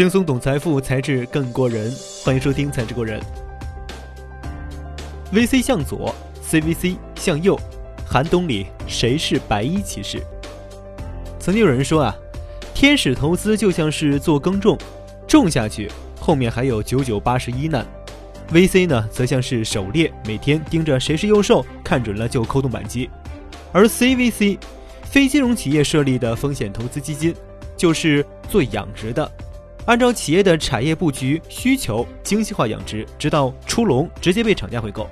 轻松懂财富，才智更过人。欢迎收听《才智过人》。VC 向左，CVC 向右，寒冬里谁是白衣骑士？曾经有人说啊，天使投资就像是做耕种，种下去后面还有九九八十一难。VC 呢，则像是狩猎，每天盯着谁是幼兽，看准了就扣动扳机。而 CVC，非金融企业设立的风险投资基金，就是做养殖的。按照企业的产业布局需求，精细化养殖，直到出笼，直接被厂家回购。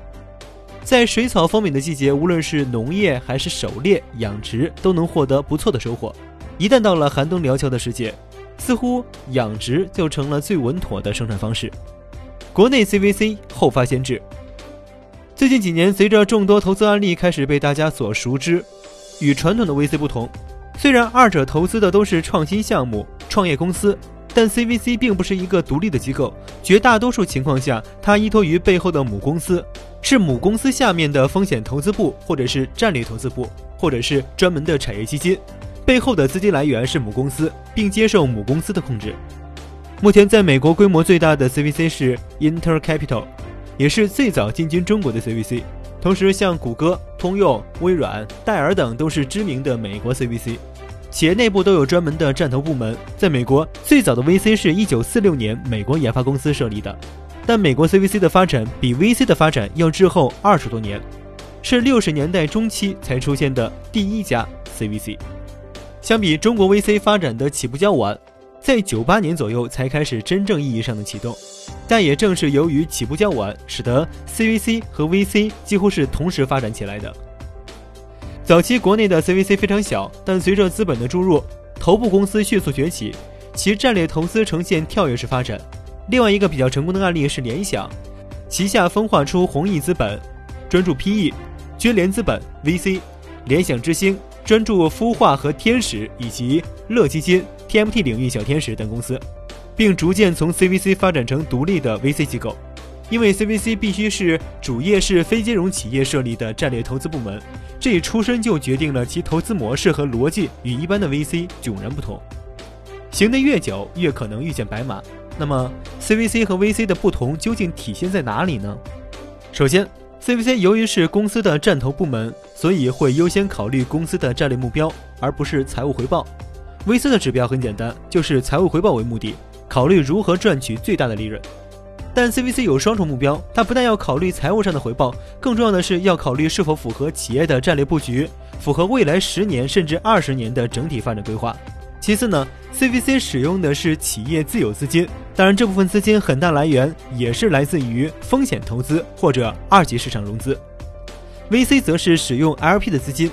在水草丰美的季节，无论是农业还是狩猎、养殖，都能获得不错的收获。一旦到了寒冬辽峭的时节，似乎养殖就成了最稳妥的生产方式。国内 CVC 后发先至。最近几年，随着众多投资案例开始被大家所熟知，与传统的 VC 不同，虽然二者投资的都是创新项目、创业公司。但 CVC 并不是一个独立的机构，绝大多数情况下，它依托于背后的母公司，是母公司下面的风险投资部，或者是战略投资部，或者是专门的产业基金，背后的资金来源是母公司，并接受母公司的控制。目前在美国规模最大的 CVC 是 Inter Capital，也是最早进军中国的 CVC。同时，像谷歌、通用、微软、戴尔等都是知名的美国 CVC。企业内部都有专门的战投部门。在美国，最早的 VC 是一九四六年美国研发公司设立的，但美国 CVC 的发展比 VC 的发展要滞后二十多年，是六十年代中期才出现的第一家 CVC。相比中国 VC 发展的起步较晚，在九八年左右才开始真正意义上的启动，但也正是由于起步较晚，使得 CVC 和 VC 几乎是同时发展起来的。早期国内的 CVC 非常小，但随着资本的注入，头部公司迅速崛起，其战略投资呈现跳跃式发展。另外一个比较成功的案例是联想，旗下分化出弘毅资本，专注 PE；君联资本 VC；联想之星专注孵化和天使，以及乐基金 TMT 领域小天使等公司，并逐渐从 CVC 发展成独立的 VC 机构。因为 CVC 必须是主业是非金融企业设立的战略投资部门，这一出身就决定了其投资模式和逻辑与一般的 VC 迥然不同。行得越久，越可能遇见白马。那么 CVC 和 VC 的不同究竟体现在哪里呢？首先，CVC 由于是公司的战投部门，所以会优先考虑公司的战略目标，而不是财务回报。VC 的指标很简单，就是财务回报为目的，考虑如何赚取最大的利润。但 CVC 有双重目标，它不但要考虑财务上的回报，更重要的是要考虑是否符合企业的战略布局，符合未来十年甚至二十年的整体发展规划。其次呢，CVC 使用的是企业自有资金，当然这部分资金很大来源也是来自于风险投资或者二级市场融资。VC 则是使用 LP 的资金，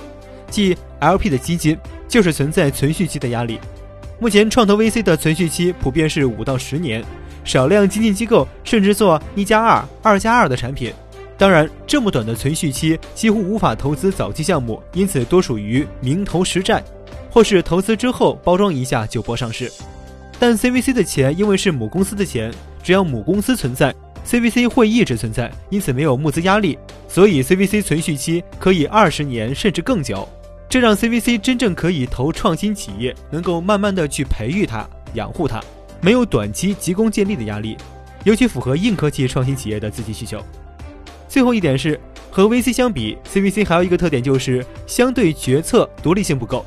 即 LP 的基金就是存在存续期的压力。目前创投 VC 的存续期普遍是五到十年。少量基金机构甚至做一加二、二加二的产品，当然，这么短的存续期几乎无法投资早期项目，因此多属于名投实债，或是投资之后包装一下就博上市。但 CVC 的钱因为是母公司的钱，只要母公司存在，CVC 会一直存在，因此没有募资压力，所以 CVC 存续期可以二十年甚至更久，这让 CVC 真正可以投创新企业，能够慢慢的去培育它、养护它。没有短期急功近利的压力，尤其符合硬科技创新企业的资金需求。最后一点是，和 VC 相比，CVC 还有一个特点就是相对决策独立性不够，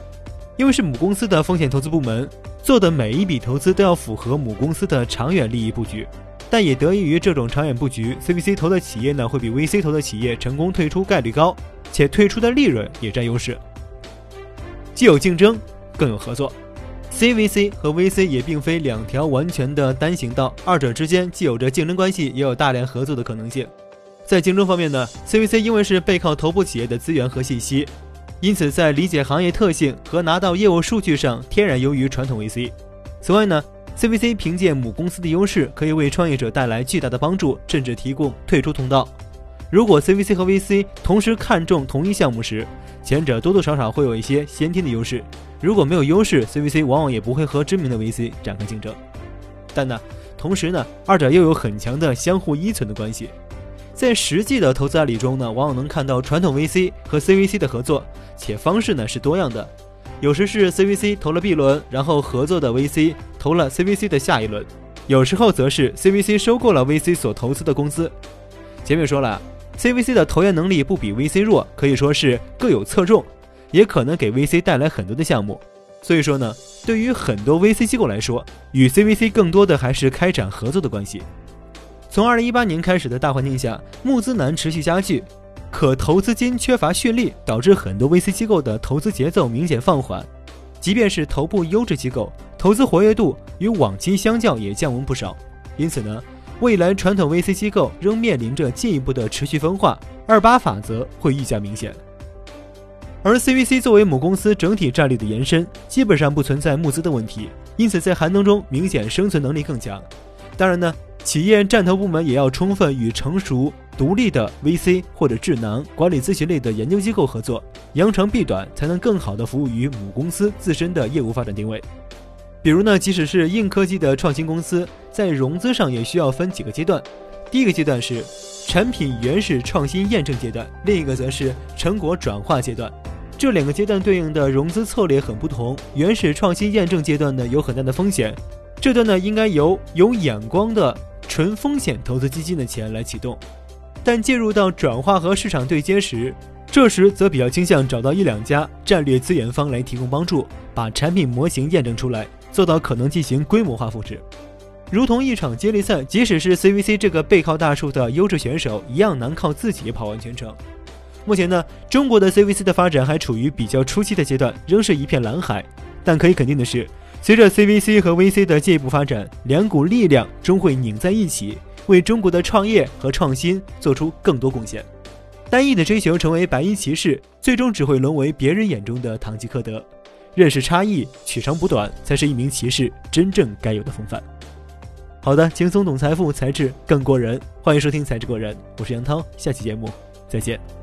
因为是母公司的风险投资部门，做的每一笔投资都要符合母公司的长远利益布局。但也得益于这种长远布局，CVC 投的企业呢会比 VC 投的企业成功退出概率高，且退出的利润也占优势。既有竞争，更有合作。CVC 和 VC 也并非两条完全的单行道，二者之间既有着竞争关系，也有大量合作的可能性。在竞争方面呢，CVC 因为是背靠头部企业的资源和信息，因此在理解行业特性和拿到业务数据上天然优于传统 VC。此外呢，CVC 凭借母公司的优势，可以为创业者带来巨大的帮助，甚至提供退出通道。如果 CVC 和 VC 同时看重同一项目时，前者多多少少会有一些先天的优势。如果没有优势，CVC 往往也不会和知名的 VC 展开竞争。但呢，同时呢，二者又有很强的相互依存的关系。在实际的投资案例中呢，往往能看到传统 VC 和 CVC 的合作，且方式呢是多样的。有时是 CVC 投了 B 轮，然后合作的 VC 投了 CVC 的下一轮，有时候则是 CVC 收购了 VC 所投资的公司。前面说了，CVC 的投研能力不比 VC 弱，可以说是各有侧重，也可能给 VC 带来很多的项目。所以说呢，对于很多 VC 机构来说，与 CVC 更多的还是开展合作的关系。从二零一八年开始的大环境下，募资难持续加剧，可投资金缺乏蓄力，导致很多 VC 机构的投资节奏明显放缓。即便是头部优质机构，投资活跃度与往期相较也降温不少。因此呢，未来传统 VC 机构仍面临着进一步的持续分化，二八法则会愈加明显。而 CVC 作为母公司整体战略的延伸，基本上不存在募资的问题，因此在寒冬中明显生存能力更强。当然呢，企业战投部门也要充分与成熟独立的 VC 或者智囊管理咨询类的研究机构合作，扬长避短，才能更好的服务于母公司自身的业务发展定位。比如呢，即使是硬科技的创新公司，在融资上也需要分几个阶段，第一个阶段是产品原始创新验证阶段，另一个则是成果转化阶段。这两个阶段对应的融资策略很不同。原始创新验证阶段呢，有很大的风险，这段呢应该由有眼光的纯风险投资基金的钱来启动。但介入到转化和市场对接时，这时则比较倾向找到一两家战略资源方来提供帮助，把产品模型验证出来，做到可能进行规模化复制。如同一场接力赛，即使是 CVC 这个背靠大树的优质选手，一样难靠自己跑完全程。目前呢，中国的 CVC 的发展还处于比较初期的阶段，仍是一片蓝海。但可以肯定的是，随着 CVC 和 VC 的进一步发展，两股力量终会拧在一起，为中国的创业和创新做出更多贡献。单一的追求成为白衣骑士，最终只会沦为别人眼中的堂吉诃德。认识差异，取长补短，才是一名骑士真正该有的风范。好的，轻松懂财富，才智更过人。欢迎收听《才智过人》，我是杨涛，下期节目再见。